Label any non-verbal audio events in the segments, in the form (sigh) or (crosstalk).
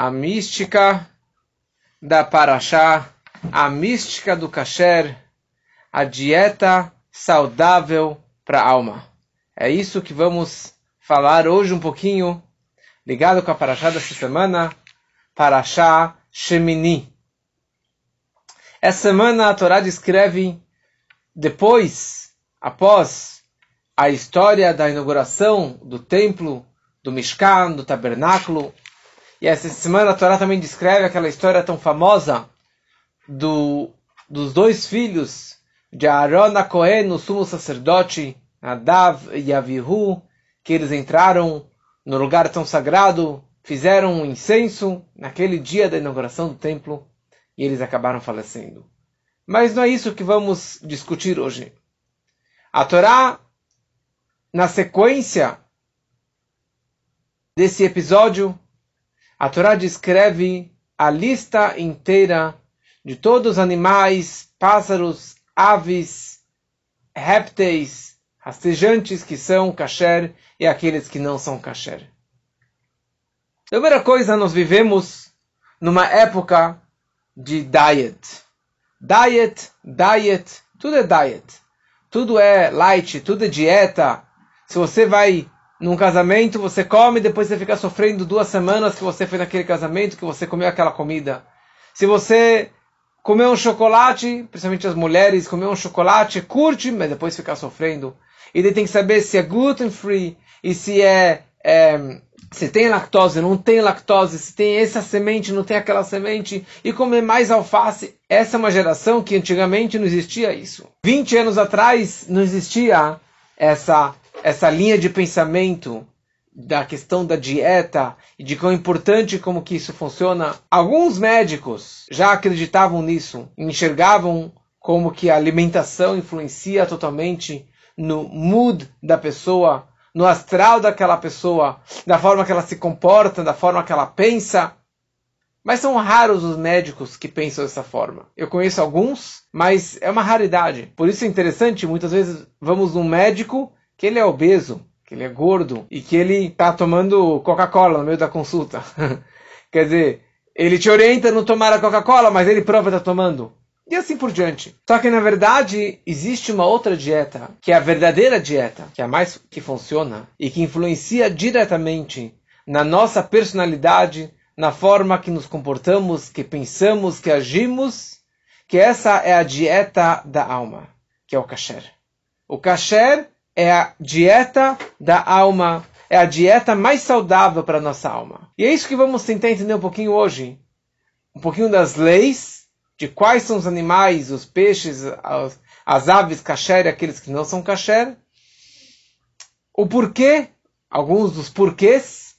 a mística da Paraxá, a mística do kasher, a dieta saudável para a alma. É isso que vamos falar hoje um pouquinho, ligado com a Paraxá dessa semana, Paraxá Shemini. Essa semana a Torá descreve, depois, após a história da inauguração do templo, do Mishkan, do tabernáculo, e essa semana a Torá também descreve aquela história tão famosa do, dos dois filhos de Aaron a Cohen, o sumo sacerdote, Nadav e Avihu, que eles entraram no lugar tão sagrado, fizeram um incenso naquele dia da inauguração do templo e eles acabaram falecendo. Mas não é isso que vamos discutir hoje. A Torá, na sequência desse episódio, a Torá descreve a lista inteira de todos os animais, pássaros, aves, répteis, rastejantes que são kasher e aqueles que não são kasher. Primeira coisa, nós vivemos numa época de diet. Diet, diet, tudo é diet. Tudo é light, tudo é dieta. Se você vai num casamento, você come, depois você fica sofrendo duas semanas que você foi naquele casamento, que você comeu aquela comida. Se você comeu um chocolate, principalmente as mulheres, comeu um chocolate, curte, mas depois fica sofrendo. E daí tem que saber se é gluten free e se é, é se tem lactose, não tem lactose, se tem essa semente, não tem aquela semente, e comer mais alface. Essa é uma geração que antigamente não existia isso. 20 anos atrás não existia essa essa linha de pensamento da questão da dieta e de quão importante como que isso funciona. Alguns médicos já acreditavam nisso, enxergavam como que a alimentação influencia totalmente no mood da pessoa, no astral daquela pessoa, da forma que ela se comporta, da forma que ela pensa. Mas são raros os médicos que pensam dessa forma. Eu conheço alguns, mas é uma raridade. Por isso é interessante, muitas vezes vamos num médico que ele é obeso, que ele é gordo e que ele está tomando Coca-Cola no meio da consulta. (laughs) Quer dizer, ele te orienta a não tomar a Coca-Cola, mas ele prova estar tá tomando. E assim por diante. Só que na verdade existe uma outra dieta, que é a verdadeira dieta, que é a mais que funciona e que influencia diretamente na nossa personalidade, na forma que nos comportamos, que pensamos, que agimos, que essa é a dieta da alma, que é o kasher. O kasher é a dieta da alma, é a dieta mais saudável para a nossa alma. E é isso que vamos tentar entender um pouquinho hoje. Um pouquinho das leis, de quais são os animais, os peixes, as, as aves kasher e aqueles que não são kasher. O porquê, alguns dos porquês,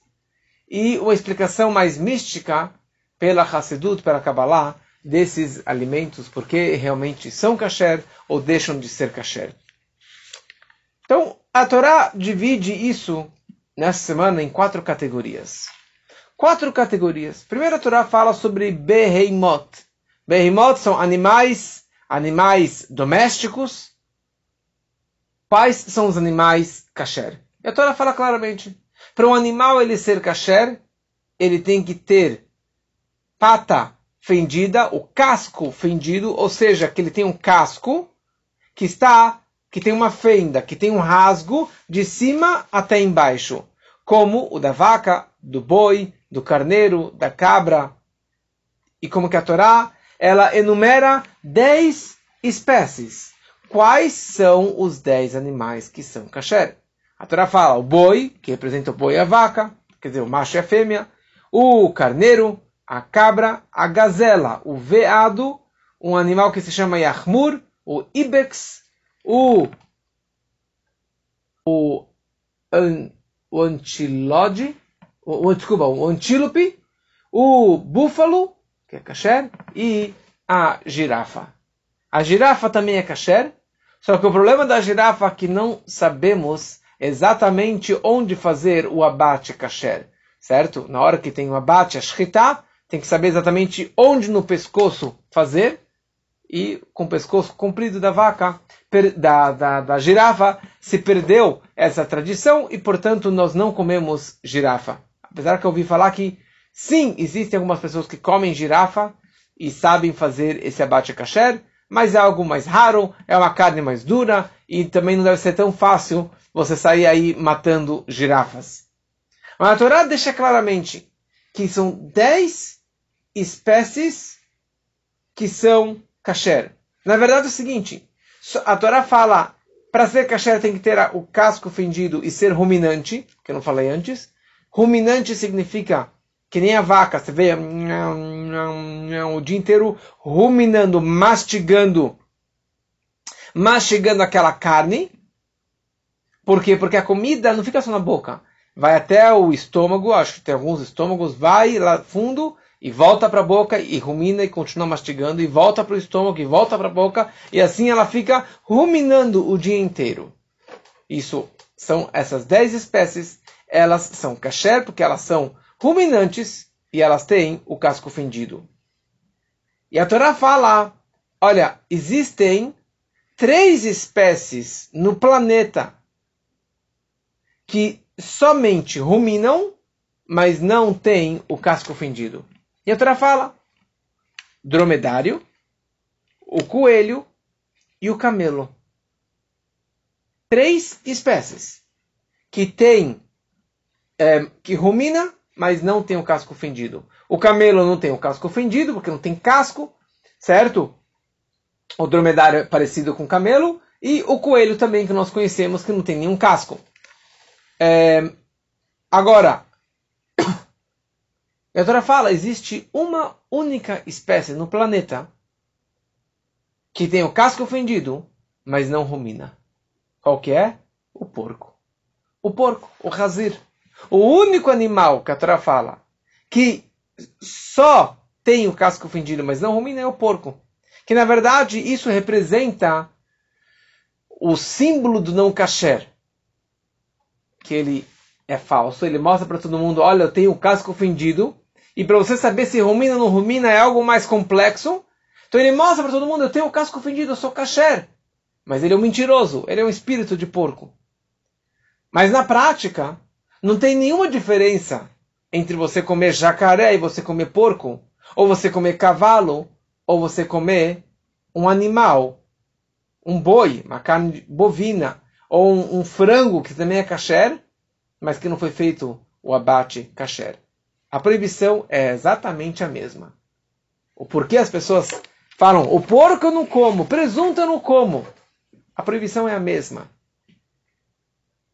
e uma explicação mais mística pela Hassedut, pela Kabbalah, desses alimentos, porque realmente são kasher ou deixam de ser kasher. Então, a Torá divide isso nessa semana em quatro categorias. Quatro categorias. Primeiro, a Torá fala sobre Beheimot. Beheimot são animais, animais domésticos. Quais são os animais kasher? E a Torá fala claramente. Para um animal ele ser kasher, ele tem que ter pata fendida, o casco fendido, ou seja, que ele tem um casco que está que tem uma fenda, que tem um rasgo de cima até embaixo, como o da vaca, do boi, do carneiro, da cabra. E como que a Torá, ela enumera dez espécies. Quais são os dez animais que são kasher? A Torá fala o boi, que representa o boi e a vaca, quer dizer, o macho e a fêmea, o carneiro, a cabra, a gazela, o veado, um animal que se chama yahmur, o ibex, o, o, an, o antilode, o, o, desculpa, o antílope, o búfalo, que é kasher, e a girafa. A girafa também é kasher, só que o problema da girafa é que não sabemos exatamente onde fazer o abate kasher, certo? Na hora que tem o abate, a shkita, tem que saber exatamente onde no pescoço fazer, e com o pescoço comprido da vaca, da, da, da girafa, se perdeu essa tradição e, portanto, nós não comemos girafa. Apesar que eu ouvi falar que Sim, existem algumas pessoas que comem girafa e sabem fazer esse abate kasher, mas é algo mais raro, é uma carne mais dura e também não deve ser tão fácil você sair aí matando girafas. Mas a Torá deixa claramente que são 10 espécies que são kasher. Na verdade é o seguinte, a Torá fala, para ser kasher tem que ter o casco fendido e ser ruminante, que eu não falei antes. Ruminante significa que nem a vaca, você vê o dia inteiro ruminando, mastigando, mastigando aquela carne. Por quê? Porque a comida não fica só na boca vai até o estômago, acho que tem alguns estômagos, vai lá fundo e volta para a boca e rumina e continua mastigando e volta para o estômago e volta para a boca e assim ela fica ruminando o dia inteiro. Isso são essas 10 espécies, elas são kasher porque elas são ruminantes e elas têm o casco fendido. E a Torá fala, olha, existem três espécies no planeta que somente ruminam, mas não têm o casco fendido. E a Torá fala: dromedário, o coelho e o camelo. Três espécies que tem, é, que rumina, mas não tem o casco fendido. O camelo não tem o casco fendido, porque não tem casco, certo? O dromedário é parecido com o camelo. E o coelho também, que nós conhecemos, que não tem nenhum casco. É, agora, a Torá fala, existe uma única espécie no planeta que tem o casco fendido, mas não rumina. Qual que é? O porco. O porco, o razir. O único animal que a Torá fala que só tem o casco fendido, mas não rumina é o porco. Que na verdade isso representa o símbolo do não kasher que ele é falso, ele mostra para todo mundo, olha, eu tenho o casco fendido, e para você saber se rumina ou não rumina é algo mais complexo, então ele mostra para todo mundo, eu tenho o casco fendido, eu sou kasher. Mas ele é um mentiroso, ele é um espírito de porco. Mas na prática, não tem nenhuma diferença entre você comer jacaré e você comer porco, ou você comer cavalo, ou você comer um animal, um boi, uma carne bovina, ou um, um frango que também é kasher, mas que não foi feito o abate kasher. A proibição é exatamente a mesma. O porquê as pessoas falam, o porco eu não como, presunto eu não como. A proibição é a mesma.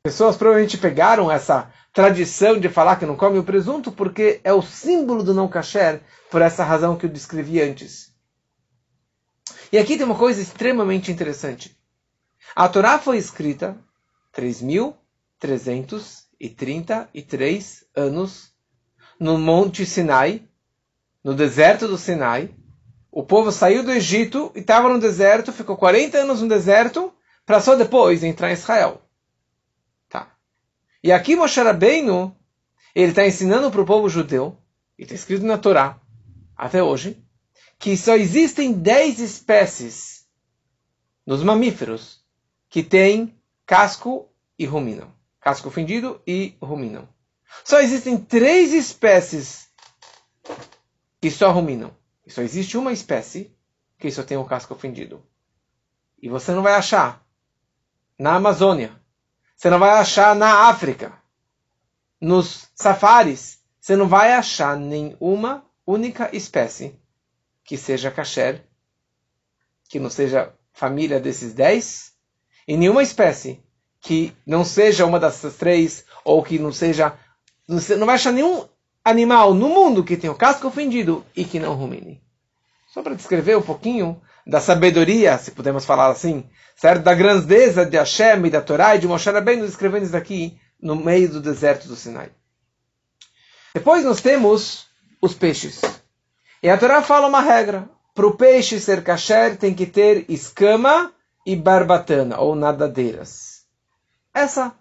Pessoas provavelmente pegaram essa tradição de falar que não come o presunto porque é o símbolo do não kasher, por essa razão que eu descrevi antes. E aqui tem uma coisa extremamente interessante. A Torá foi escrita 3.333 anos no Monte Sinai, no deserto do Sinai. O povo saiu do Egito e estava no deserto, ficou 40 anos no deserto, para só depois entrar em Israel. Tá. E aqui Moshe Rabbeinu, ele está ensinando para o povo judeu, e está escrito na Torá, até hoje, que só existem 10 espécies nos mamíferos que tem casco e ruminam. Casco fendido e ruminam. Só existem três espécies que só ruminam. Só existe uma espécie que só tem o casco fendido. E você não vai achar na Amazônia. Você não vai achar na África. Nos safaris. Você não vai achar nenhuma única espécie que seja kasher, que não seja família desses dez, e nenhuma espécie que não seja uma dessas três, ou que não seja. Não vai achar nenhum animal no mundo que tenha o casco ofendido e que não rumine. Só para descrever um pouquinho da sabedoria, se podemos falar assim, certo? Da grandeza de Hashem e da Torá e de Moshe Rabbeinu escrevendo isso aqui no meio do deserto do Sinai. Depois nós temos os peixes. E a Torá fala uma regra. Para o peixe ser kasher tem que ter escama e barbatana, ou nadadeiras. Essa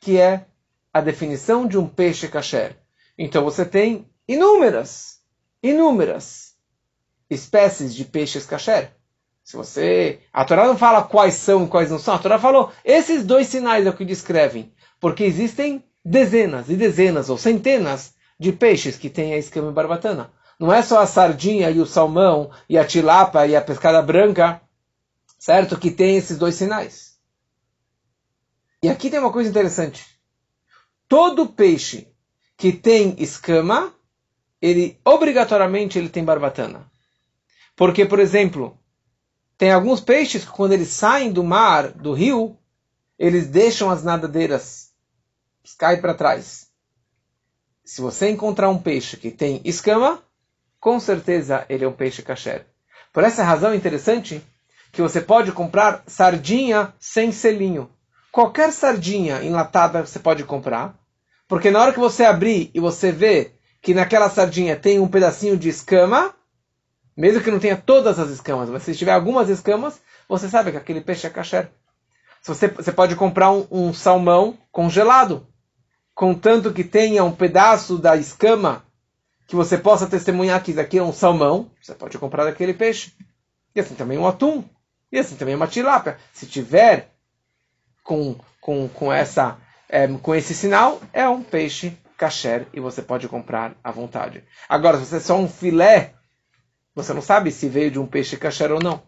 que é a definição de um peixe kasher. Então você tem inúmeras, inúmeras espécies de peixes kasher. Se você, a Torá não fala quais são e quais não são. A Torá falou esses dois sinais é o que descrevem, porque existem dezenas e dezenas ou centenas de peixes que tem a escama barbatana. Não é só a sardinha e o salmão e a tilapa e a pescada branca, certo? Que tem esses dois sinais. E aqui tem uma coisa interessante. Todo peixe que tem escama, ele obrigatoriamente ele tem barbatana. Porque, por exemplo, tem alguns peixes que quando eles saem do mar, do rio, eles deixam as nadadeiras, caem para trás. Se você encontrar um peixe que tem escama, com certeza ele é um peixe kasher. Por essa razão é interessante que você pode comprar sardinha sem selinho. Qualquer sardinha enlatada você pode comprar, porque na hora que você abrir e você vê que naquela sardinha tem um pedacinho de escama, mesmo que não tenha todas as escamas, mas se tiver algumas escamas, você sabe que aquele peixe é kasher. Você, você pode comprar um, um salmão congelado, contanto que tenha um pedaço da escama que você possa testemunhar que isso aqui é um salmão, você pode comprar aquele peixe. E assim também um atum. E assim também uma tilápia. Se tiver com, com, com, essa, é, com esse sinal, é um peixe kasher e você pode comprar à vontade. Agora, se você é só um filé, você não sabe se veio de um peixe kasher ou não.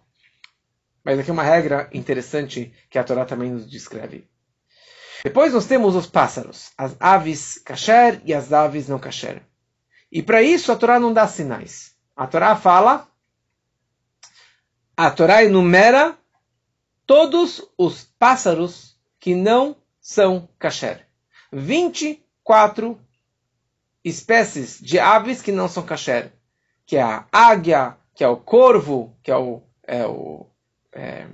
Mas aqui é uma regra interessante que a Torá também nos descreve. Depois nós temos os pássaros, as aves kasher e as aves não kasher. E para isso a Torá não dá sinais. A Torá fala, a Torá enumera todos os pássaros que não são kasher. 24 espécies de aves que não são kasher. Que é a águia, que é o corvo, que é o... É o é,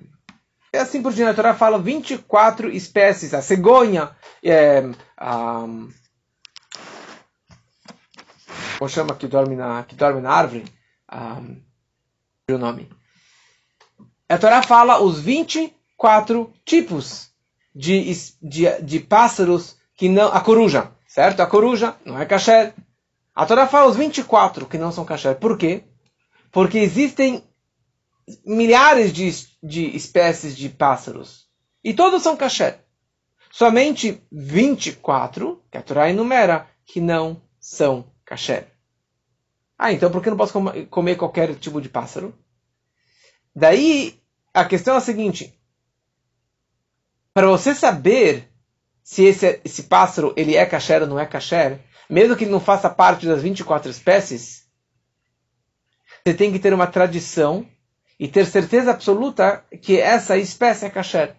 é assim por diante. A Torá fala 24 espécies. A cegonha, é, a, como chama que dorme na, que dorme na árvore, um, o nome. A Torá fala os 24 tipos de, de, de pássaros que não. A coruja, certo? A coruja não é kasher. A Torá fala os 24 que não são kasher. Por quê? Porque existem milhares de, de espécies de pássaros. E todos são kasher. Somente 24, que a Torá enumera, que não são kasher. Ah, então por que não posso comer qualquer tipo de pássaro? Daí, a questão é a seguinte. Para você saber se esse, esse pássaro ele é kasher ou não é kasher, mesmo que ele não faça parte das 24 espécies, você tem que ter uma tradição e ter certeza absoluta que essa espécie é kasher.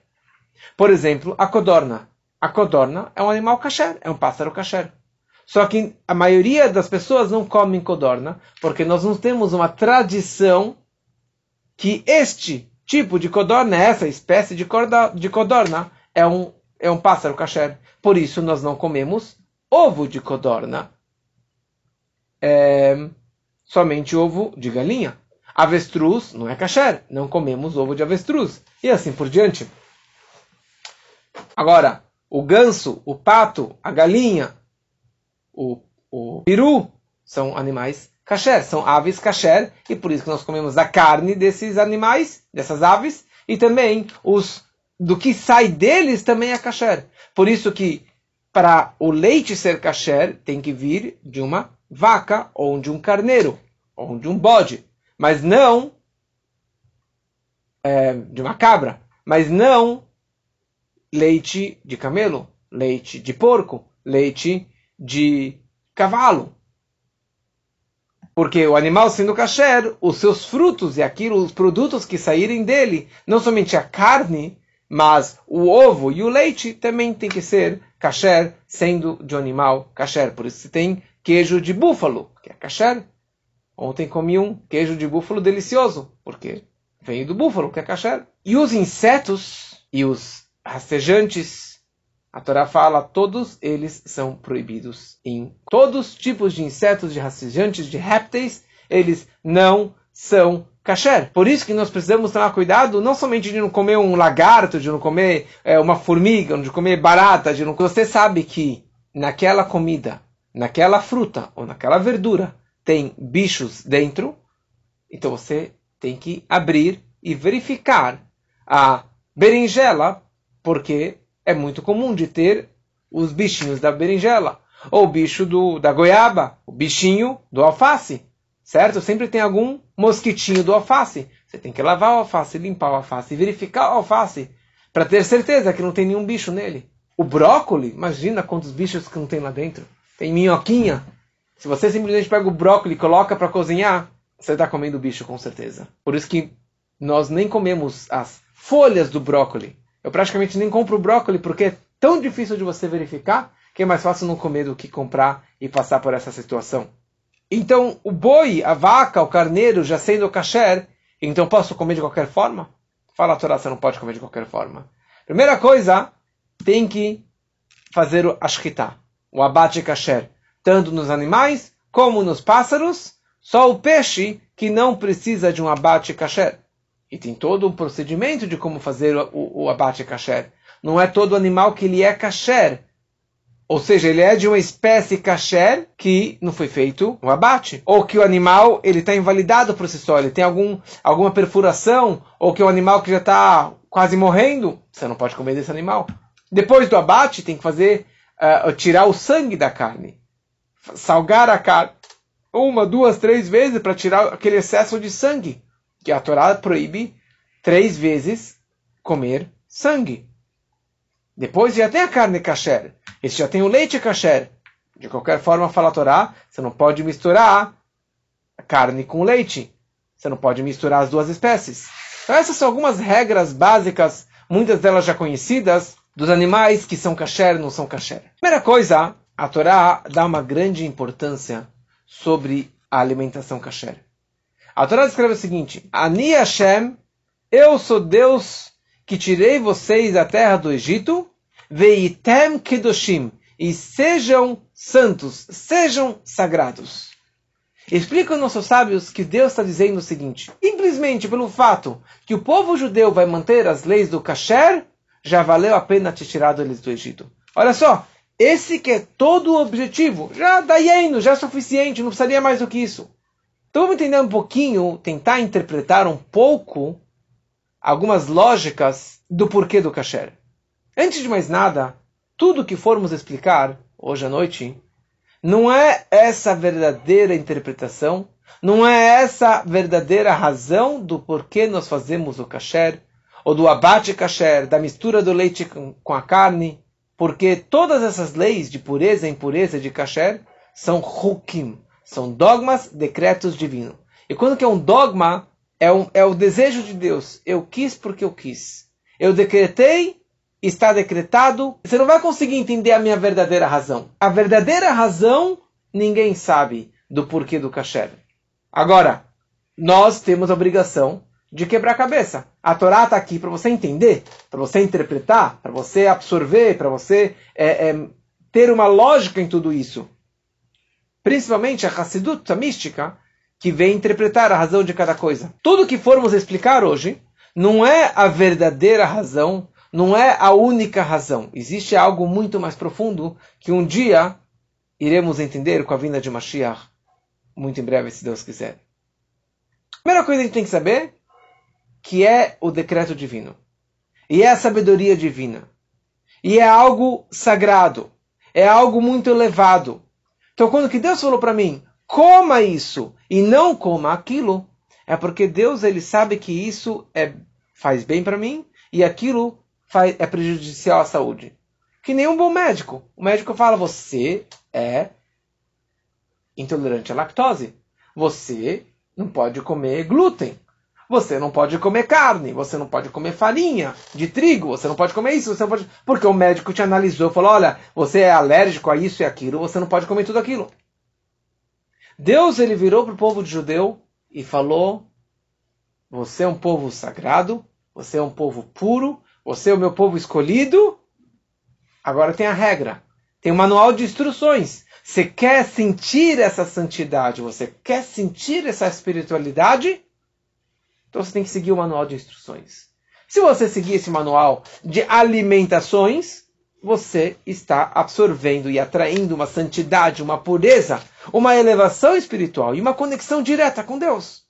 Por exemplo, a codorna. A codorna é um animal kasher, é um pássaro kasher. Só que a maioria das pessoas não comem codorna, porque nós não temos uma tradição que este tipo de codorna, essa espécie de, codorna, é um, é um pássaro kasher. Por isso nós não comemos ovo de codorna. É, somente ovo de galinha. Avestruz não é kasher, não comemos ovo de avestruz. E assim por diante. Agora, o ganso, o pato, a galinha, o, o peru são animais kasher, são aves kasher, e por isso que nós comemos a carne desses animais, dessas aves, e também os do que sai deles também é kasher. Por isso que para o leite ser kasher tem que vir de uma vaca ou de um carneiro ou de um bode, mas não é, de uma cabra, mas não leite de camelo, leite de porco, leite de cavalo. Porque o animal sendo kasher, os seus frutos e aquilo, os produtos que saírem dele, não somente a carne, mas o ovo e o leite também tem que ser kasher, sendo de um animal kasher. Por isso tem queijo de búfalo, que é kasher. Ontem comi um queijo de búfalo delicioso, porque veio do búfalo, que é kasher. E os insetos e os rastejantes a Torá fala, todos eles são proibidos. Em todos os tipos de insetos, de rastejantes, de répteis, eles não são kasher. Por isso que nós precisamos tomar cuidado, não somente de não comer um lagarto, de não comer é, uma formiga, de comer barata, de não... Você sabe que naquela comida, naquela fruta ou naquela verdura tem bichos dentro, então você tem que abrir e verificar a berinjela, porque é muito comum de ter os bichinhos da berinjela. ou o bicho do, da goiaba, o bichinho do alface, certo? Sempre tem algum mosquitinho do alface. Você tem que lavar o alface, limpar o alface, verificar o alface, para ter certeza que não tem nenhum bicho nele. O brócolis, imagina quantos bichos que não tem lá dentro. Tem minhoquinha. Se você simplesmente pega o brócolis e coloca para cozinhar, você está comendo bicho com certeza. Por isso que nós nem comemos as folhas do brócolis. Eu praticamente nem compro brócolis porque é tão difícil de você verificar que é mais fácil não comer do que comprar e passar por essa situação. Então, o boi, a vaca, o carneiro, já sendo kasher, então posso comer de qualquer forma? Fala a Torá, você não pode comer de qualquer forma. Primeira coisa, tem que fazer o ashkita, o abate kasher, tanto nos animais como nos pássaros, só o peixe que não precisa de um abate kasher. E tem todo um procedimento de como fazer o, o abate kasher. Não é todo animal que ele é kasher. Ou seja, ele é de uma espécie kasher que não foi feito um abate. Ou que o animal ele está invalidado por si só, ele tem algum, alguma perfuração, ou que o animal que já está quase morrendo, você não pode comer desse animal. Depois do abate, tem que fazer uh, tirar o sangue da carne, salgar a carne uma, duas, três vezes para tirar aquele excesso de sangue que a Torá proíbe três vezes comer sangue. Depois já tem a carne kasher, esse já tem o leite kasher. De qualquer forma, fala a Torá, você não pode misturar a carne com leite. Você não pode misturar as duas espécies. Então essas são algumas regras básicas, muitas delas já conhecidas, dos animais que são kasher e não são kasher. Primeira coisa, a Torá dá uma grande importância sobre a alimentação kasher. A Torá escreve o seguinte: Ani Hashem, eu sou Deus que tirei vocês da terra do Egito, veitem kedoshim, e sejam santos, sejam sagrados. Explica os nossos sábios que Deus está dizendo o seguinte: simplesmente pelo fato que o povo judeu vai manter as leis do kasher, já valeu a pena te tirar eles do Egito. Olha só, esse que é todo o objetivo. Já dá indo, já é suficiente, não precisaria mais do que isso. Então vamos entender um pouquinho, tentar interpretar um pouco algumas lógicas do porquê do kasher. Antes de mais nada, tudo que formos explicar hoje à noite não é essa verdadeira interpretação, não é essa verdadeira razão do porquê nós fazemos o kasher, ou do abate kasher, da mistura do leite com a carne, porque todas essas leis de pureza e impureza de kasher são hukim, são dogmas, decretos divinos. E quando que é um dogma, é, um, é o desejo de Deus. Eu quis porque eu quis. Eu decretei, está decretado. Você não vai conseguir entender a minha verdadeira razão. A verdadeira razão, ninguém sabe do porquê do kasher. Agora, nós temos a obrigação de quebrar a cabeça. A Torá está aqui para você entender, para você interpretar, para você absorver, para você é, é, ter uma lógica em tudo isso. Principalmente a Hassidut, a mística, que vem interpretar a razão de cada coisa. Tudo que formos explicar hoje não é a verdadeira razão, não é a única razão. Existe algo muito mais profundo que um dia iremos entender com a vinda de Mashiach, muito em breve, se Deus quiser. Primeira coisa que a gente tem que saber que é o decreto divino. E é a sabedoria divina. E é algo sagrado. É algo muito elevado. Então, quando que Deus falou para mim, coma isso e não coma aquilo, é porque Deus ele sabe que isso é, faz bem para mim e aquilo faz, é prejudicial à saúde. Que nem um bom médico. O médico fala: você é intolerante à lactose. Você não pode comer glúten. Você não pode comer carne, você não pode comer farinha de trigo, você não pode comer isso, você não pode. Porque o médico te analisou e falou: olha, você é alérgico a isso e aquilo, você não pode comer tudo aquilo. Deus ele virou para o povo de judeu e falou: Você é um povo sagrado, você é um povo puro, você é o meu povo escolhido. Agora tem a regra, tem um manual de instruções. Você quer sentir essa santidade, você quer sentir essa espiritualidade? Então você tem que seguir o manual de instruções. Se você seguir esse manual de alimentações, você está absorvendo e atraindo uma santidade, uma pureza, uma elevação espiritual e uma conexão direta com Deus.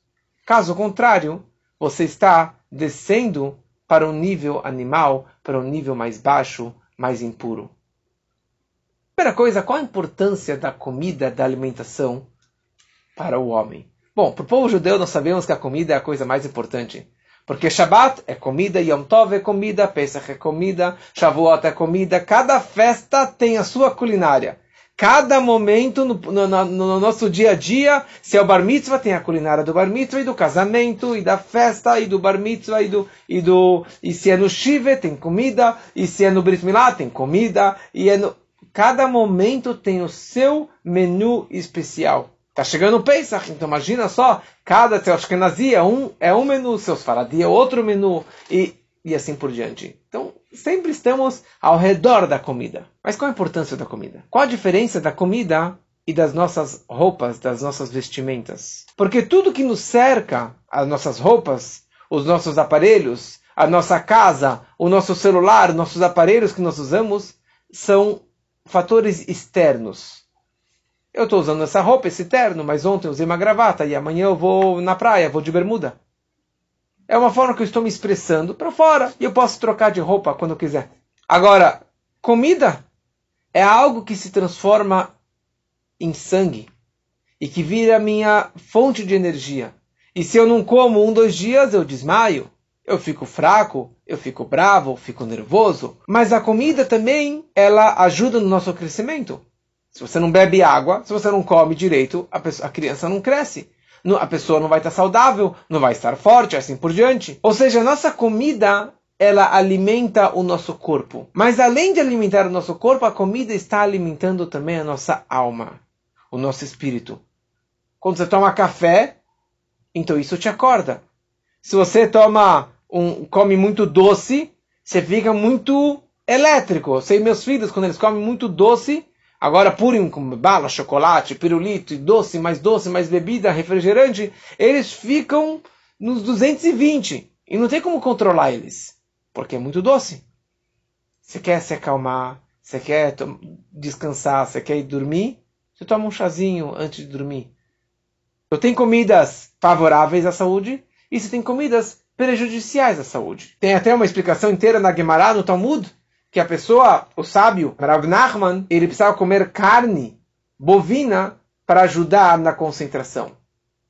Caso contrário, você está descendo para um nível animal, para um nível mais baixo, mais impuro. Primeira coisa, qual a importância da comida, da alimentação para o homem? Bom, para o povo judeu nós sabemos que a comida é a coisa mais importante. Porque Shabbat é comida, Yom Tov é comida, Pesach é comida, Shavuot é comida. Cada festa tem a sua culinária. Cada momento no, no, no, nosso dia a dia, se é o bar mitzvah, tem a culinária do bar mitzvah e do casamento, e da festa, e do bar mitzvah, e, do, e, do, e se é no shiva, tem comida, e se é no brit milá, tem comida, e é no... Cada momento tem o seu menu especial. Tá chegando o Pesach, então imagina só, cada seu Ashkenazi é um, é um menu, seus Faradi é outro menu, e, e assim por diante. Então, sempre estamos ao redor da comida. Mas qual a importância da comida? Qual a diferença da comida e das nossas roupas, das nossas vestimentas? Porque tudo que nos cerca, as nossas roupas, os nossos aparelhos, a nossa casa, o nosso celular, nossos aparelhos que nós usamos, são fatores externos eu estou usando essa roupa, esse terno, mas ontem eu usei uma gravata e amanhã eu vou na praia, vou de bermuda. É uma forma que eu estou me expressando para fora e eu posso trocar de roupa quando eu quiser. Agora, comida é algo que se transforma em sangue e que vira minha fonte de energia. E se eu não como um, dois dias, eu desmaio, eu fico fraco, eu fico bravo, fico nervoso. Mas a comida também, ela ajuda no nosso crescimento. Se você não bebe água, se você não come direito, a, pessoa, a criança não cresce. A pessoa não vai estar saudável, não vai estar forte, assim por diante. Ou seja, a nossa comida, ela alimenta o nosso corpo. Mas além de alimentar o nosso corpo, a comida está alimentando também a nossa alma, o nosso espírito. Quando você toma café, então isso te acorda. Se você toma um, come muito doce, você fica muito elétrico. Eu sei meus filhos, quando eles comem muito doce, Agora, Purim com bala, chocolate, pirulito, doce, mais doce, mais bebida, refrigerante, eles ficam nos 220. E não tem como controlar eles, porque é muito doce. Você quer se acalmar, você quer descansar, você quer ir dormir, você toma um chazinho antes de dormir. Então, tem comidas favoráveis à saúde e você tem comidas prejudiciais à saúde. Tem até uma explicação inteira na Gemara, no Talmud, que a pessoa, o sábio, Rav Nachman, ele precisava comer carne bovina para ajudar na concentração.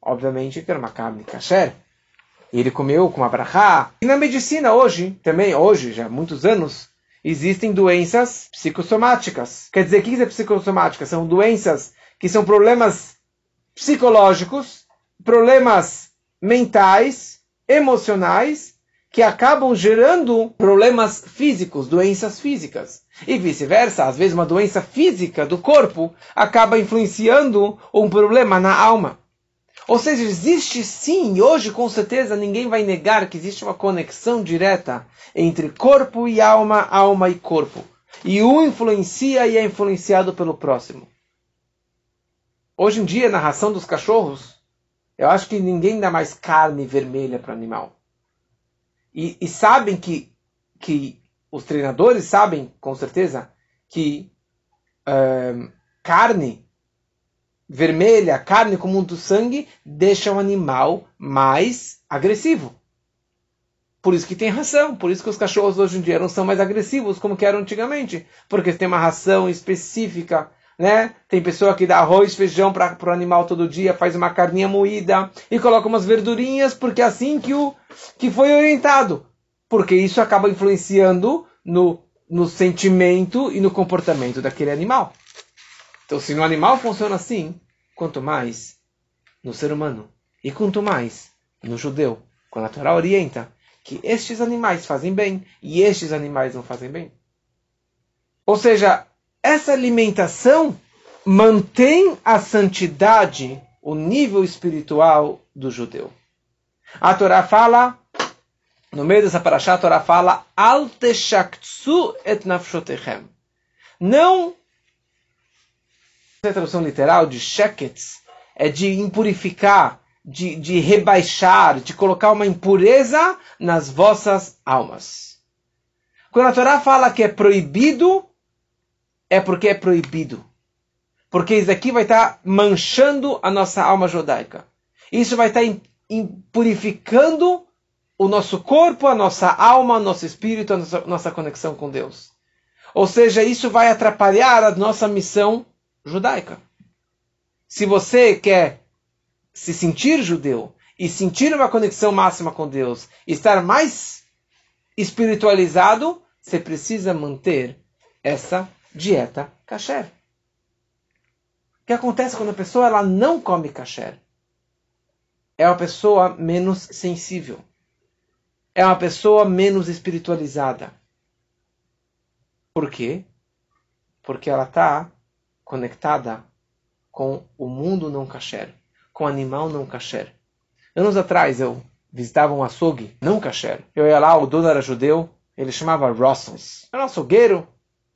Obviamente que era uma carne kasher. Ele comeu com abrahá. E na medicina hoje, também hoje, já há muitos anos, existem doenças psicossomáticas. Quer dizer, o que é psicossomática? São doenças que são problemas psicológicos, problemas mentais, emocionais, que acabam gerando problemas físicos, doenças físicas. E vice-versa, às vezes uma doença física do corpo acaba influenciando um problema na alma. Ou seja, existe sim, e hoje com certeza ninguém vai negar que existe uma conexão direta entre corpo e alma, alma e corpo. E um influencia e é influenciado pelo próximo. Hoje em dia, na ração dos cachorros, eu acho que ninguém dá mais carne vermelha para o animal e, e sabem que, que os treinadores sabem, com certeza, que carne vermelha, carne comum do sangue, deixa o animal mais agressivo. Por isso que tem ração, por isso que os cachorros hoje em dia não são mais agressivos como eram antigamente, porque tem uma ração específica né? Tem pessoa que dá arroz, feijão para o animal todo dia, faz uma carninha moída e coloca umas verdurinhas, porque é assim que, o, que foi orientado. Porque isso acaba influenciando no, no sentimento e no comportamento daquele animal. Então, se no animal funciona assim, quanto mais no ser humano e quanto mais no judeu, quando a Torá orienta que estes animais fazem bem e estes animais não fazem bem. Ou seja, essa alimentação mantém a santidade, o nível espiritual do judeu. A Torá fala, no meio dessa paraxá, a Torá fala, Al et nafshotechem. Não, a tradução literal de sheketz é de impurificar, de, de rebaixar, de colocar uma impureza nas vossas almas. Quando a Torá fala que é proibido, é porque é proibido. Porque isso aqui vai estar manchando a nossa alma judaica. Isso vai estar purificando o nosso corpo, a nossa alma, o nosso espírito, a nossa, nossa conexão com Deus. Ou seja, isso vai atrapalhar a nossa missão judaica. Se você quer se sentir judeu e sentir uma conexão máxima com Deus, estar mais espiritualizado, você precisa manter essa dieta kasher. O que acontece quando a pessoa ela não come kasher? É uma pessoa menos sensível. É uma pessoa menos espiritualizada. Por quê? Porque ela está conectada com o mundo não kasher, com o animal não kasher. Anos atrás eu visitava um açougue não kasher. Eu ia lá, o dono era judeu, ele chamava Rossels. Era um açougueiro,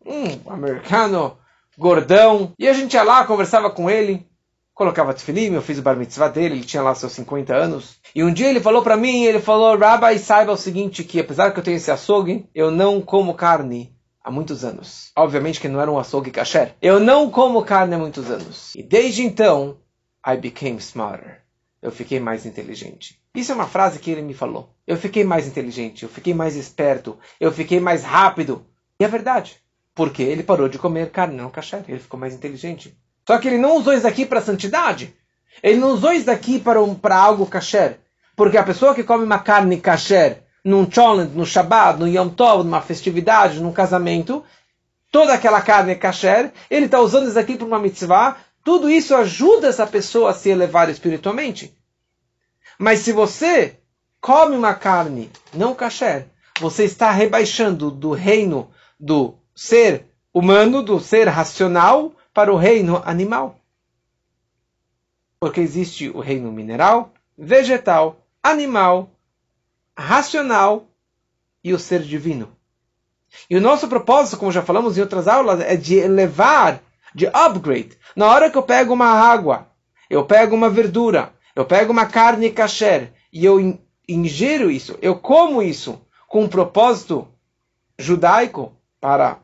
um americano, gordão. E a gente ia lá, conversava com ele, colocava tefilim, eu fiz o bar mitzvah dele, ele tinha lá seus 50 anos. E um dia ele falou para mim, ele falou, Rabbi, saiba o seguinte, que apesar que eu tenho esse açougue, eu não como carne há muitos anos. Obviamente que não era um açougue kasher. Eu não como carne há muitos anos. E desde então, I became smarter. Eu fiquei mais inteligente. Isso é uma frase que ele me falou. Eu fiquei mais inteligente, eu fiquei mais esperto, eu fiquei mais rápido. E é verdade. Porque ele parou de comer carne não kasher. Ele ficou mais inteligente. Só que ele não usou isso daqui para santidade. Ele não usou isso daqui para, um, para algo kasher. Porque a pessoa que come uma carne kasher num challenge, no Shabbat, no Yom Tov, numa festividade, num casamento, toda aquela carne é kasher, ele está usando isso aqui para uma mitzvah, tudo isso ajuda essa pessoa a se elevar espiritualmente. Mas se você come uma carne não kasher, você está rebaixando do reino do ser humano, do ser racional, para o reino animal. Porque existe o reino mineral, vegetal, animal racional e o ser divino. E o nosso propósito, como já falamos em outras aulas, é de elevar, de upgrade. Na hora que eu pego uma água, eu pego uma verdura, eu pego uma carne kasher e eu ingiro isso, eu como isso com um propósito judaico para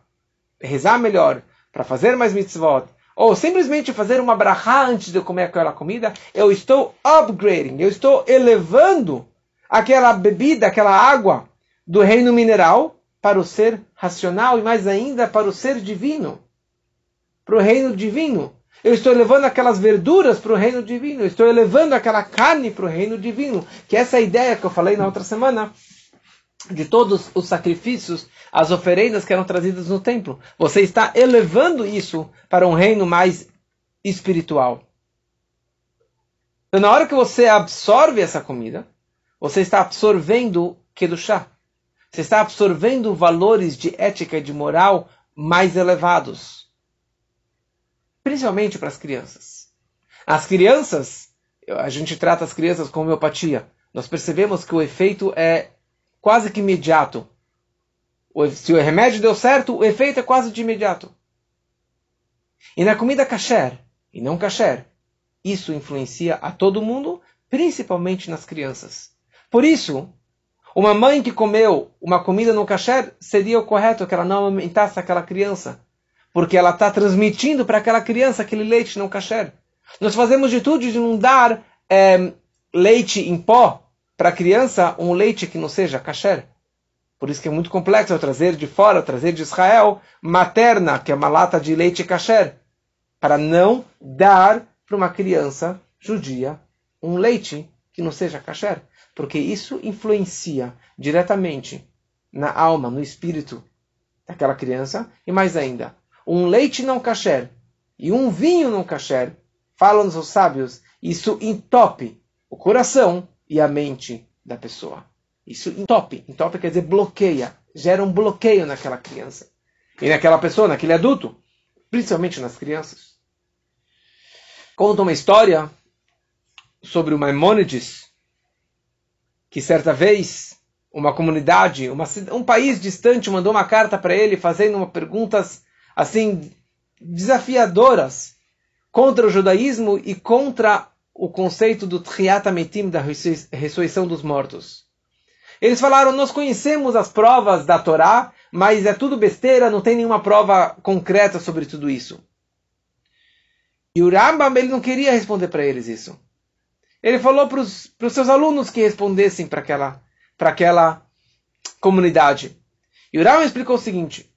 rezar melhor, para fazer mais mitzvot, ou simplesmente fazer uma brachá antes de comer aquela comida, eu estou upgrading, eu estou elevando aquela bebida, aquela água do reino mineral para o ser racional e mais ainda para o ser divino, para o reino divino. Eu estou elevando aquelas verduras para o reino divino, eu estou elevando aquela carne para o reino divino, que é essa ideia que eu falei na outra semana de todos os sacrifícios, as oferendas que eram trazidas no templo. Você está elevando isso para um reino mais espiritual. Então, na hora que você absorve essa comida, você está absorvendo Kedushá. Você está absorvendo valores de ética e de moral mais elevados. Principalmente para as crianças. As crianças, a gente trata as crianças com homeopatia. Nós percebemos que o efeito é quase que imediato. Se o remédio deu certo, o efeito é quase de imediato. E na comida kasher, e não kasher, isso influencia a todo mundo, principalmente nas crianças. Por isso, uma mãe que comeu uma comida no kasher, seria o correto que ela não amamentasse aquela criança. Porque ela está transmitindo para aquela criança aquele leite não kasher. Nós fazemos de tudo de não dar é, leite em pó para a criança, um leite que não seja kasher. Por isso que é muito complexo eu trazer de fora, trazer de Israel, materna, que é uma lata de leite kasher. Para não dar para uma criança judia um leite que não seja kasher porque isso influencia diretamente na alma, no espírito daquela criança, e mais ainda, um leite não kasher e um vinho não kasher, falam os sábios, isso entope o coração e a mente da pessoa. Isso entope, entope quer dizer bloqueia, gera um bloqueio naquela criança e naquela pessoa, naquele adulto, principalmente nas crianças. Conta uma história sobre o Maimônides, que certa vez uma comunidade, uma, um país distante mandou uma carta para ele fazendo uma perguntas assim desafiadoras contra o judaísmo e contra o conceito do Tchiat da ressurreição dos mortos. Eles falaram, nós conhecemos as provas da Torá, mas é tudo besteira, não tem nenhuma prova concreta sobre tudo isso. E o Rambam ele não queria responder para eles isso. Ele falou para os seus alunos que respondessem para aquela, aquela comunidade. E o Rama explicou o seguinte: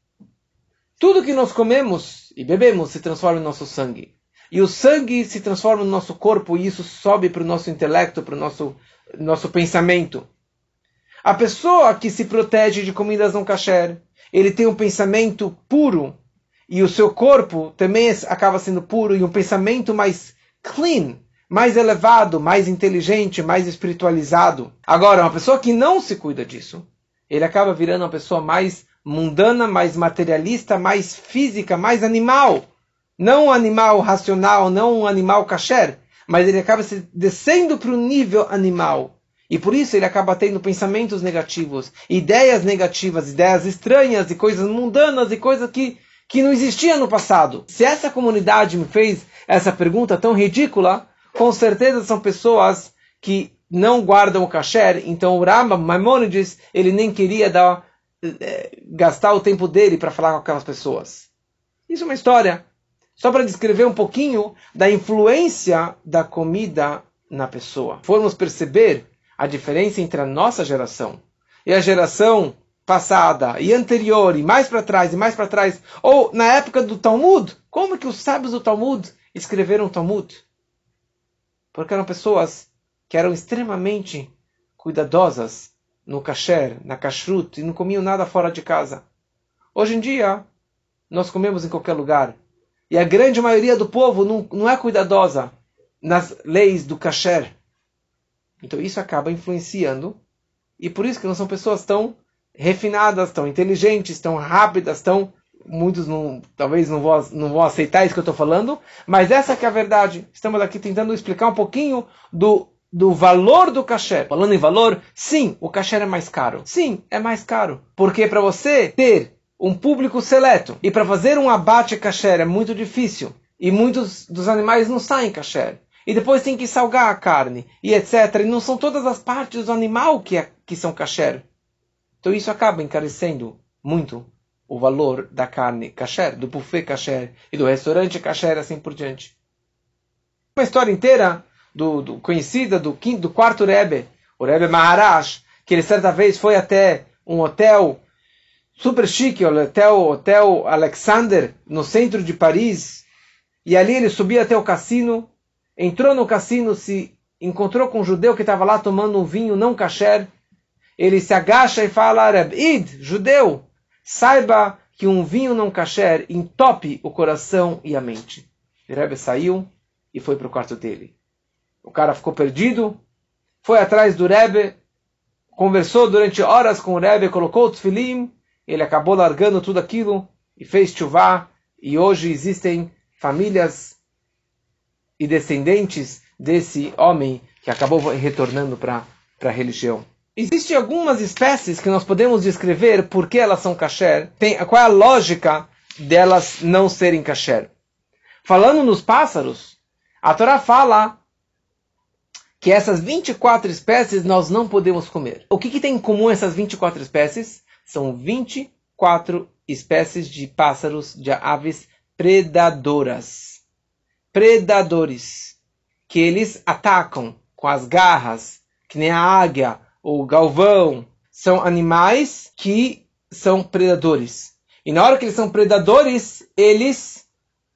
Tudo que nós comemos e bebemos se transforma em nosso sangue. E o sangue se transforma no nosso corpo e isso sobe para o nosso intelecto, para o nosso, nosso pensamento. A pessoa que se protege de comidas não kasher, ele tem um pensamento puro e o seu corpo também acaba sendo puro e um pensamento mais clean, mais elevado, mais inteligente, mais espiritualizado. Agora, uma pessoa que não se cuida disso, ele acaba virando uma pessoa mais mundana, mais materialista, mais física, mais animal. Não um animal racional, não um animal kasher, mas ele acaba se descendo para o nível animal. E por isso ele acaba tendo pensamentos negativos, ideias negativas, ideias estranhas e coisas mundanas e coisas que, que não existiam no passado. Se essa comunidade me fez essa pergunta tão ridícula, com certeza são pessoas que não guardam o kasher. Então o Rambam Maimonides, ele nem queria dar, eh, gastar o tempo dele para falar com aquelas pessoas. Isso é uma história. Só para descrever um pouquinho da influência da comida na pessoa. Formos perceber a diferença entre a nossa geração e a geração passada e anterior e mais para trás e mais para trás, ou na época do Talmud, como que os sábios do Talmud escreveram o Talmud? Porque eram pessoas que eram extremamente cuidadosas no kasher, na kashrut, e não comiam nada fora de casa. Hoje em dia, nós comemos em qualquer lugar. E a grande maioria do povo não, não é cuidadosa nas leis do kasher. Então isso acaba influenciando, e por isso que não são pessoas tão refinadas, tão inteligentes, tão rápidas, tão muitos não, talvez não vão, não vão aceitar isso que eu estou falando, mas essa que é a verdade. Estamos aqui tentando explicar um pouquinho do, do valor do cachê. Falando em valor, sim, o cachê é mais caro. Sim, é mais caro. Porque para você ter um público seleto e para fazer um abate cachê é muito difícil. E muitos dos animais não saem cachê e depois tem que salgar a carne, e etc. E não são todas as partes do animal que, é, que são kasher. Então isso acaba encarecendo muito o valor da carne kasher, do buffet kasher e do restaurante kasher, assim por diante. Uma história inteira do, do conhecida do, quinto, do quarto Rebbe, o Rebbe Maharaj, que ele certa vez foi até um hotel super chique, hotel, hotel Alexander, no centro de Paris, e ali ele subia até o cassino entrou no cassino, se encontrou com um judeu que estava lá tomando um vinho não kasher, ele se agacha e fala, Id, judeu, saiba que um vinho não kasher entope o coração e a mente. Rebbe saiu e foi para o quarto dele. O cara ficou perdido, foi atrás do Rebbe, conversou durante horas com o Rebbe, colocou o tefilin, ele acabou largando tudo aquilo e fez chuvá, e hoje existem famílias e descendentes desse homem que acabou retornando para a religião. Existem algumas espécies que nós podemos descrever por que elas são kasher, tem, qual é a lógica delas não serem kasher. Falando nos pássaros, a Torá fala que essas 24 espécies nós não podemos comer. O que, que tem em comum essas 24 espécies? São 24 espécies de pássaros, de aves predadoras predadores, que eles atacam com as garras, que nem a águia ou o galvão, são animais que são predadores. E na hora que eles são predadores, eles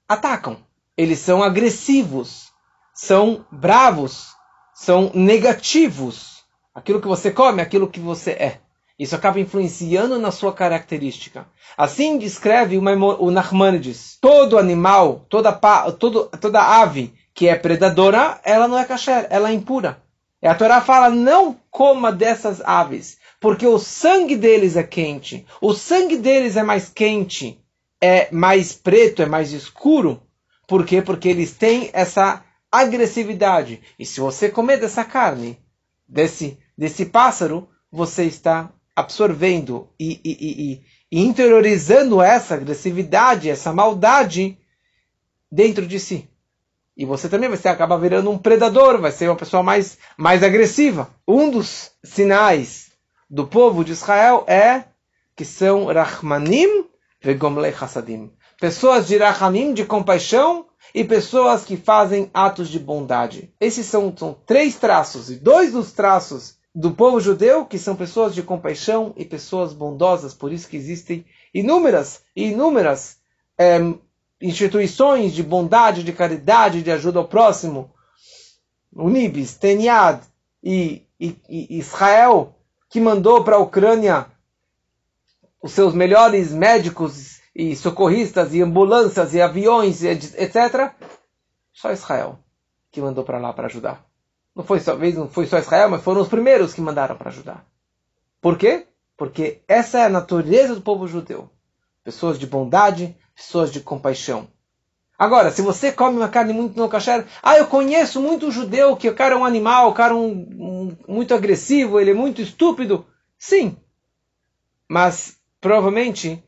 atacam. Eles são agressivos, são bravos, são negativos. Aquilo que você come, aquilo que você é. Isso acaba influenciando na sua característica. Assim descreve o Nachmanides. Todo animal, toda, todo, toda ave que é predadora, ela não é kasher, ela é impura. E a Torá fala, não coma dessas aves, porque o sangue deles é quente. O sangue deles é mais quente, é mais preto, é mais escuro. Por quê? Porque eles têm essa agressividade. E se você comer dessa carne, desse, desse pássaro, você está absorvendo e, e, e, e interiorizando essa agressividade, essa maldade dentro de si. E você também vai ser, acaba virando um predador, vai ser uma pessoa mais, mais agressiva. Um dos sinais do povo de Israel é que são Rahmanim e Gomlei Hasadim. Pessoas de Rahmanim, de compaixão, e pessoas que fazem atos de bondade. Esses são, são três traços, e dois dos traços do povo judeu, que são pessoas de compaixão e pessoas bondosas, por isso que existem inúmeras e inúmeras é, instituições de bondade, de caridade, de ajuda ao próximo, Unibis, Teniad e, e, e Israel, que mandou para a Ucrânia os seus melhores médicos e socorristas e ambulâncias e aviões, etc. Só Israel que mandou para lá para ajudar. Não foi só não foi só Israel, mas foram os primeiros que mandaram para ajudar. Por quê? Porque essa é a natureza do povo judeu. Pessoas de bondade, pessoas de compaixão. Agora, se você come uma carne muito não kasher, ah, eu conheço muito judeu que o cara é um animal, o cara é um, um, muito agressivo, ele é muito estúpido. Sim, mas provavelmente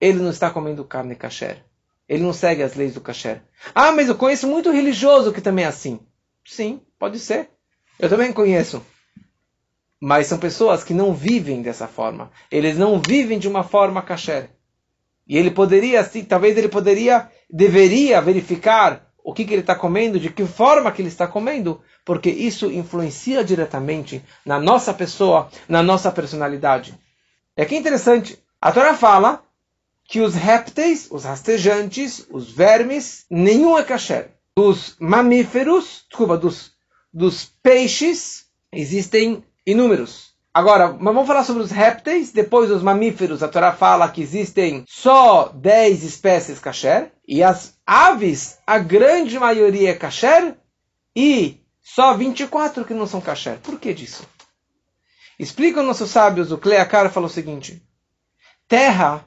ele não está comendo carne kasher. Ele não segue as leis do kasher. Ah, mas eu conheço muito religioso que também é assim. Sim, pode ser. Eu também conheço. Mas são pessoas que não vivem dessa forma. Eles não vivem de uma forma kasher. E ele poderia, assim, talvez ele poderia, deveria verificar o que, que ele está comendo, de que forma que ele está comendo, porque isso influencia diretamente na nossa pessoa, na nossa personalidade. É interessante, a Torá fala que os répteis, os rastejantes, os vermes, nenhum é kasher. Dos mamíferos, desculpa, dos, dos peixes, existem inúmeros. Agora, vamos falar sobre os répteis, depois os mamíferos. A Torá fala que existem só 10 espécies kasher, e as aves, a grande maioria é kasher, e só 24 que não são kasher. Por que disso? Explica nossos sábios, o Cleacar falou o seguinte: terra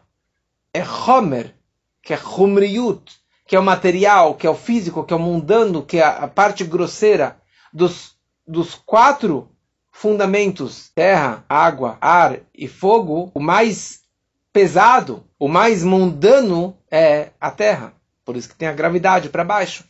é homer, que é humriut, que é o material, que é o físico, que é o mundano, que é a parte grosseira dos, dos quatro fundamentos, terra, água, ar e fogo, o mais pesado, o mais mundano é a terra. Por isso que tem a gravidade para baixo.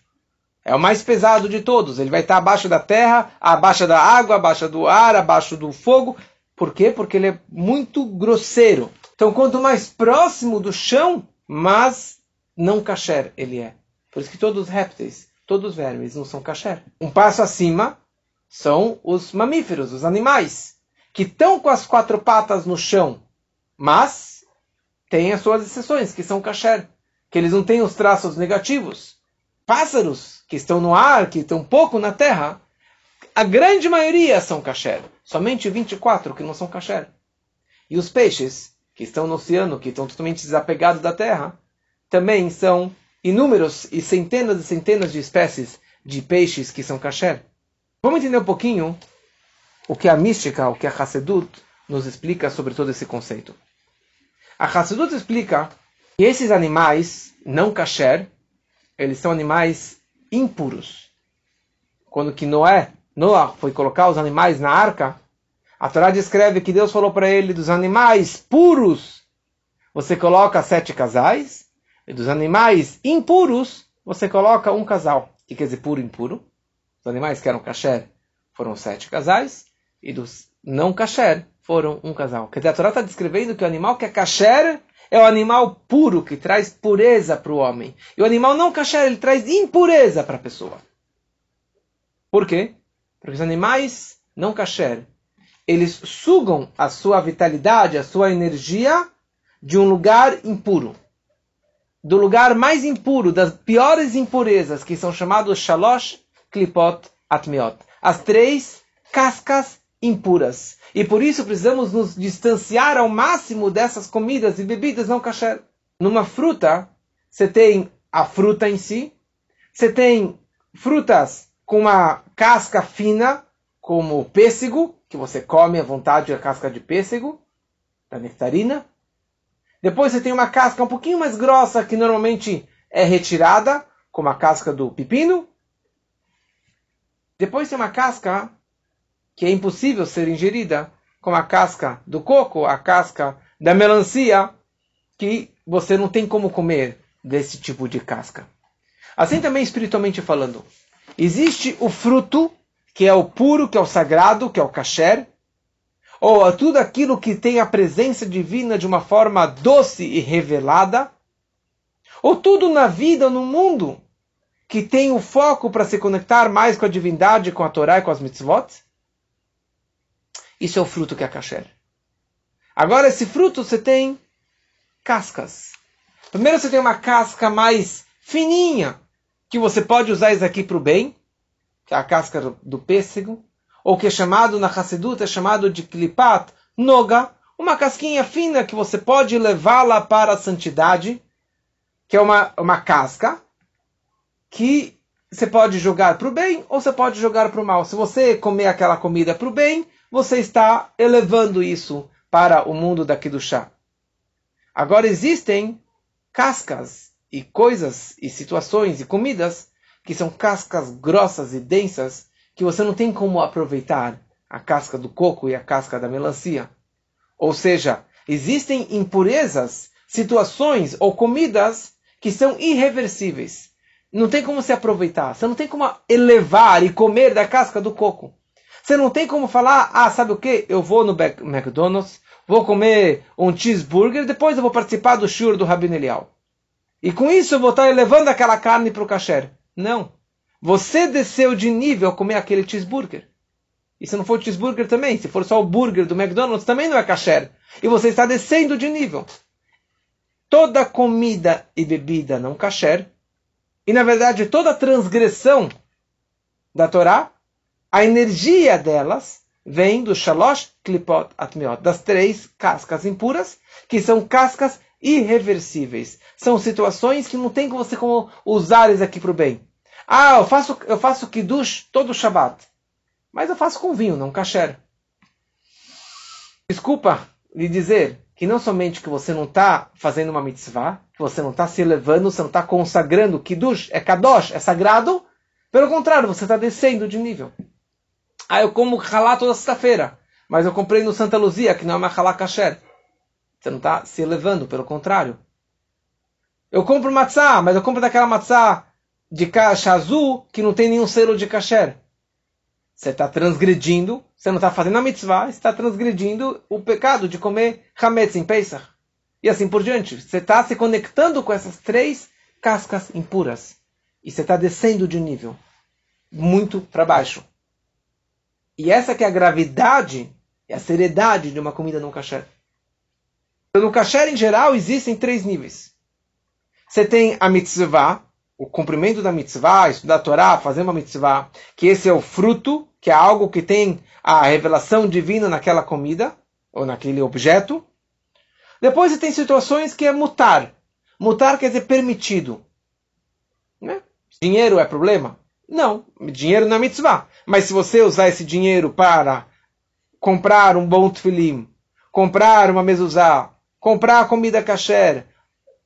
É o mais pesado de todos. Ele vai estar abaixo da terra, abaixo da água, abaixo do ar, abaixo do fogo. Por quê? Porque ele é muito grosseiro. Então, quanto mais próximo do chão, mais não kasher ele é. Por isso que todos os répteis, todos os vermes não são kasher. Um passo acima, são os mamíferos, os animais, que estão com as quatro patas no chão, mas têm as suas exceções, que são kasher, que eles não têm os traços negativos. Pássaros, que estão no ar, que estão pouco na terra, a grande maioria são kasher. Somente 24 que não são kasher. E os peixes, que estão no oceano, que estão totalmente desapegados da terra, também são inúmeros e centenas e centenas de espécies de peixes que são kasher. Vamos entender um pouquinho o que a mística, o que a Hassedut nos explica sobre todo esse conceito. A Hassedut explica que esses animais não kasher, eles são animais impuros. Quando que Noé, Noah foi colocar os animais na arca, a Torá descreve que Deus falou para ele dos animais puros, você coloca sete casais, e dos animais impuros, você coloca um casal. O que quer dizer puro e impuro? Os animais que eram kasher foram sete casais, e dos não kasher foram um casal. Quer dizer, a Torá está descrevendo que o animal que é kasher é o animal puro, que traz pureza para o homem. E o animal não kasher, ele traz impureza para a pessoa. Por quê? Porque os animais não kasher, eles sugam a sua vitalidade, a sua energia de um lugar impuro. Do lugar mais impuro, das piores impurezas, que são chamados shalosh klipot atmiot. As três cascas impuras. E por isso precisamos nos distanciar ao máximo dessas comidas e bebidas não kasher. Numa fruta, você tem a fruta em si, você tem frutas com uma casca fina, como o pêssego, que você come à vontade a casca de pêssego, da nectarina. Depois você tem uma casca um pouquinho mais grossa, que normalmente é retirada, como a casca do pepino. Depois tem uma casca que é impossível ser ingerida, como a casca do coco, a casca da melancia, que você não tem como comer desse tipo de casca. Assim também espiritualmente falando, existe o fruto, que é o puro, que é o sagrado, que é o kasher, ou tudo aquilo que tem a presença divina de uma forma doce e revelada, ou tudo na vida, no mundo, que tem o foco para se conectar mais com a divindade, com a Torá e com as mitzvot? Isso é o fruto que é kasher. Agora, esse fruto você tem cascas. Primeiro você tem uma casca mais fininha, que você pode usar isso aqui para o bem, que é a casca do pêssego, ou que é chamado na Hassedut, é chamado de klipat noga, uma casquinha fina que você pode levá-la para a santidade, que é uma, uma casca que você pode jogar para o bem ou você pode jogar para o mal. Se você comer aquela comida para o bem, você está elevando isso para o mundo daqui do chá. Agora existem cascas e coisas e situações e comidas que são cascas grossas e densas que você não tem como aproveitar a casca do coco e a casca da melancia. Ou seja, existem impurezas, situações ou comidas que são irreversíveis. Não tem como se aproveitar. Você não tem como elevar e comer da casca do coco. Você não tem como falar, ah, sabe o que? Eu vou no McDonald's, vou comer um cheeseburger, depois eu vou participar do shur do Rabino Elial. E com isso eu vou estar elevando aquela carne para o kasher. Não. Você desceu de nível a comer aquele cheeseburger. E se não for cheeseburger também, se for só o burger do McDonald's, também não é kasher. E você está descendo de nível. Toda comida e bebida não kasher, e na verdade toda transgressão da Torá, a energia delas vem do shalosh klipot atmiot, das três cascas impuras, que são cascas irreversíveis. São situações que não tem você como usar isso aqui para o bem. Ah, eu faço, eu faço kiddush todo Shabbat. Mas eu faço com vinho, não kasher. Desculpa lhe dizer que não somente que você não está fazendo uma mitzvah, que você não está se elevando, você não está consagrando kiddush, é kadosh, é sagrado. Pelo contrário, você está descendo de nível. Ah, eu como halá toda sexta-feira, mas eu comprei no Santa Luzia, que não é uma halá kasher. Você não está se elevando, pelo contrário. Eu compro matzá, mas eu compro daquela matzá de caixa azul que não tem nenhum selo de kasher. Você está transgredindo, você não está fazendo a mitzvah, você está transgredindo o pecado de comer hametz em Pesach. E assim por diante. Você está se conectando com essas três cascas impuras. E você está descendo de nível. Muito para baixo. E essa que é a gravidade e a seriedade de uma comida no kasher. No kasher, em geral, existem três níveis. Você tem a mitzvah, o cumprimento da mitzvah, estudar a Torá, fazer uma mitzvah, que esse é o fruto, que é algo que tem a revelação divina naquela comida, ou naquele objeto. Depois você tem situações que é mutar. Mutar quer dizer permitido. Né? Dinheiro é problema? Não, dinheiro não é mitzvah. Mas se você usar esse dinheiro para comprar um bom tefilim, comprar uma mezuzá, comprar comida kasher,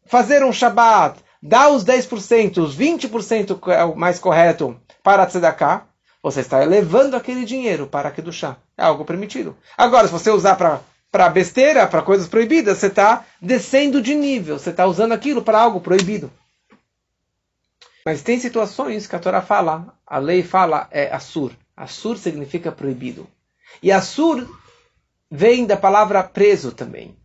fazer um shabat, dar os 10%, os 20% é o mais correto para tzedakah, você está elevando aquele dinheiro para chá. É algo permitido. Agora, se você usar para besteira, para coisas proibidas, você está descendo de nível, você está usando aquilo para algo proibido. Mas tem situações que a Torá fala, a lei fala é assur. Assur significa proibido. E assur vem da palavra preso também.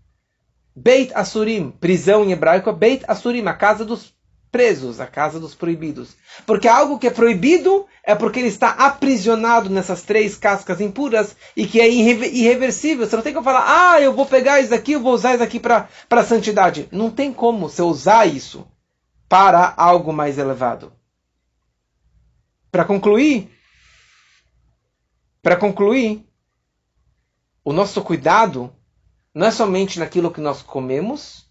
Beit Asurim, prisão em hebraico, é Beit Asurim, a casa dos presos, a casa dos proibidos. Porque algo que é proibido é porque ele está aprisionado nessas três cascas impuras e que é irreversível. Você não tem como falar, ah, eu vou pegar isso aqui, eu vou usar isso aqui para a santidade. Não tem como você usar isso para algo mais elevado. Para concluir, para concluir, o nosso cuidado não é somente naquilo que nós comemos,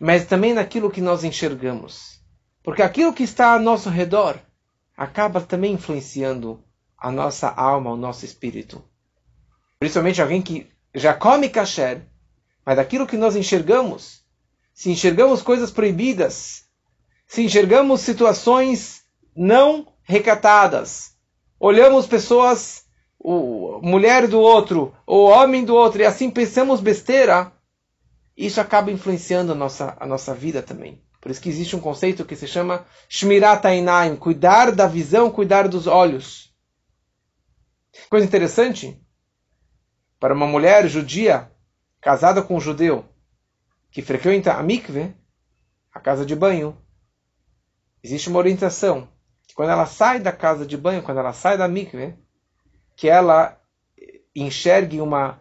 mas também naquilo que nós enxergamos. Porque aquilo que está ao nosso redor acaba também influenciando a nossa alma, o nosso espírito. Principalmente alguém que já come kasher, mas daquilo que nós enxergamos, se enxergamos coisas proibidas, se enxergamos situações não recatadas, olhamos pessoas, o mulher do outro, o homem do outro, e assim pensamos besteira, isso acaba influenciando a nossa, a nossa vida também. Por isso que existe um conceito que se chama Shmirat Ainaim, cuidar da visão, cuidar dos olhos. Coisa interessante, para uma mulher judia casada com um judeu que frequenta a mikve, a casa de banho, existe uma orientação que quando ela sai da casa de banho, quando ela sai da mikve, que ela enxergue uma,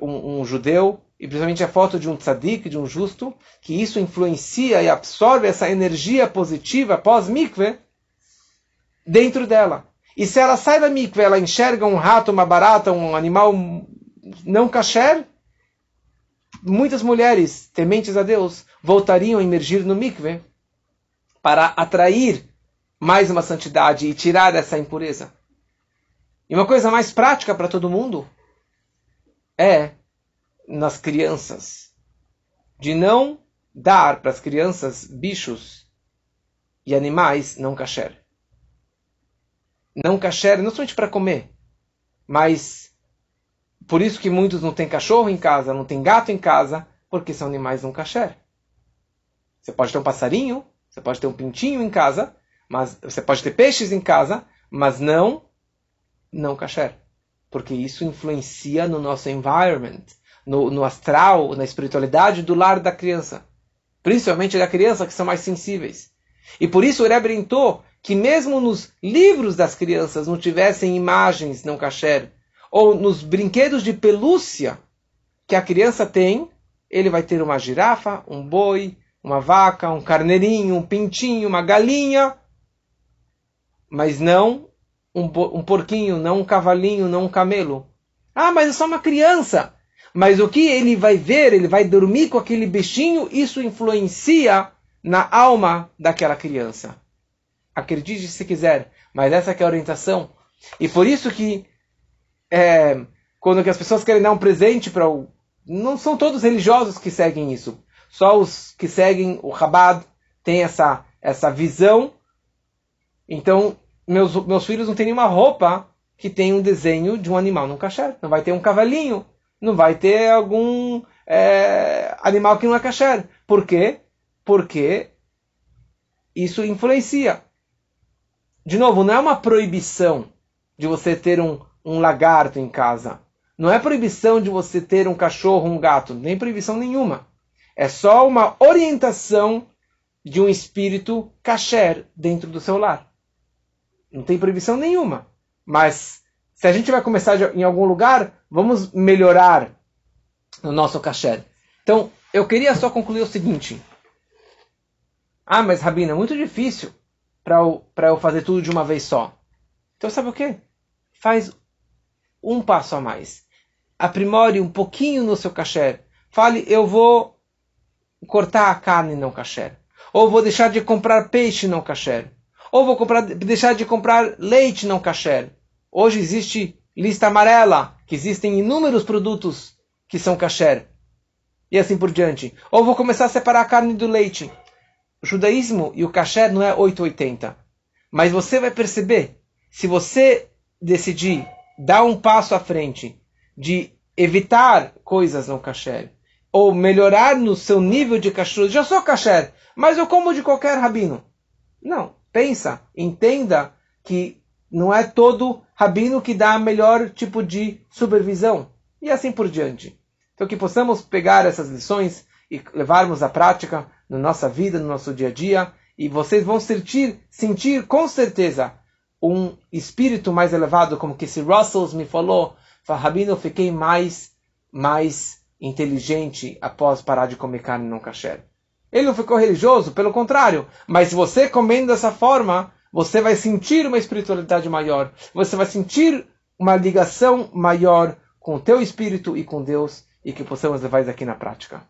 um, um judeu e principalmente a foto de um tzadik, de um justo, que isso influencia e absorve essa energia positiva pós-mikve dentro dela. E se ela sai da mikve, ela enxerga um rato, uma barata, um animal não kasher, muitas mulheres tementes a Deus voltariam a emergir no mikve para atrair mais uma santidade e tirar essa impureza. E uma coisa mais prática para todo mundo é nas crianças de não dar para as crianças bichos e animais não kasher. Não kasher não somente para comer, mas por isso que muitos não têm cachorro em casa, não têm gato em casa, porque são animais não kasher. Você pode ter um passarinho, você pode ter um pintinho em casa, mas você pode ter peixes em casa, mas não não kasher, porque isso influencia no nosso environment, no, no astral, na espiritualidade do lar da criança, principalmente da criança que são mais sensíveis. E por isso o Rebbe que mesmo nos livros das crianças não tivessem imagens não kasher, ou nos brinquedos de pelúcia que a criança tem, ele vai ter uma girafa, um boi, uma vaca, um carneirinho, um pintinho, uma galinha, mas não um, um porquinho, não um cavalinho, não um camelo. Ah, mas é só uma criança. Mas o que ele vai ver, ele vai dormir com aquele bichinho, isso influencia na alma daquela criança. Acredite se quiser, mas essa é a orientação. E por isso que é, quando que as pessoas querem dar um presente para o... Não são todos religiosos que seguem isso. Só os que seguem o Chabad têm essa, essa visão. Então, meus, meus filhos não têm nenhuma roupa que tem um desenho de um animal no kasher. Não vai ter um cavalinho, não vai ter algum é, animal que não é kasher. Por quê? Porque isso influencia. De novo, não é uma proibição de você ter um, um lagarto em casa. Não é proibição de você ter um cachorro, um gato. Nem proibição nenhuma. É só uma orientação de um espírito kasher dentro do seu lar. Não tem proibição nenhuma. Mas se a gente vai começar em algum lugar, vamos melhorar o nosso kasher. Então, eu queria só concluir o seguinte. Ah, mas Rabina, é muito difícil para eu, eu fazer tudo de uma vez só. Então, sabe o que? Faz um passo a mais. Aprimore um pouquinho no seu kasher. Fale, eu vou cortar a carne não kasher. Ou vou deixar de comprar peixe não kasher. Ou vou comprar, deixar de comprar leite não kasher. Hoje existe lista amarela, que existem inúmeros produtos que são kasher. E assim por diante. Ou vou começar a separar a carne do leite. O judaísmo e o kasher não é 880. Mas você vai perceber, se você decidir dar um passo à frente de evitar coisas não kasher, ou melhorar no seu nível de kasher, já sou kasher, mas eu como de qualquer rabino. Não pensa, entenda que não é todo rabino que dá melhor tipo de supervisão. E assim por diante. Então que possamos pegar essas lições e levarmos à prática na nossa vida, no nosso dia a dia, e vocês vão sentir, sentir com certeza um espírito mais elevado, como que se Russell me falou, Rabino, fiquei mais, mais inteligente após parar de comer carne não kasher. Ele não ficou religioso, pelo contrário. Mas se você comendo dessa forma, você vai sentir uma espiritualidade maior. Você vai sentir uma ligação maior com o teu espírito e com Deus e que possamos levar isso aqui na prática.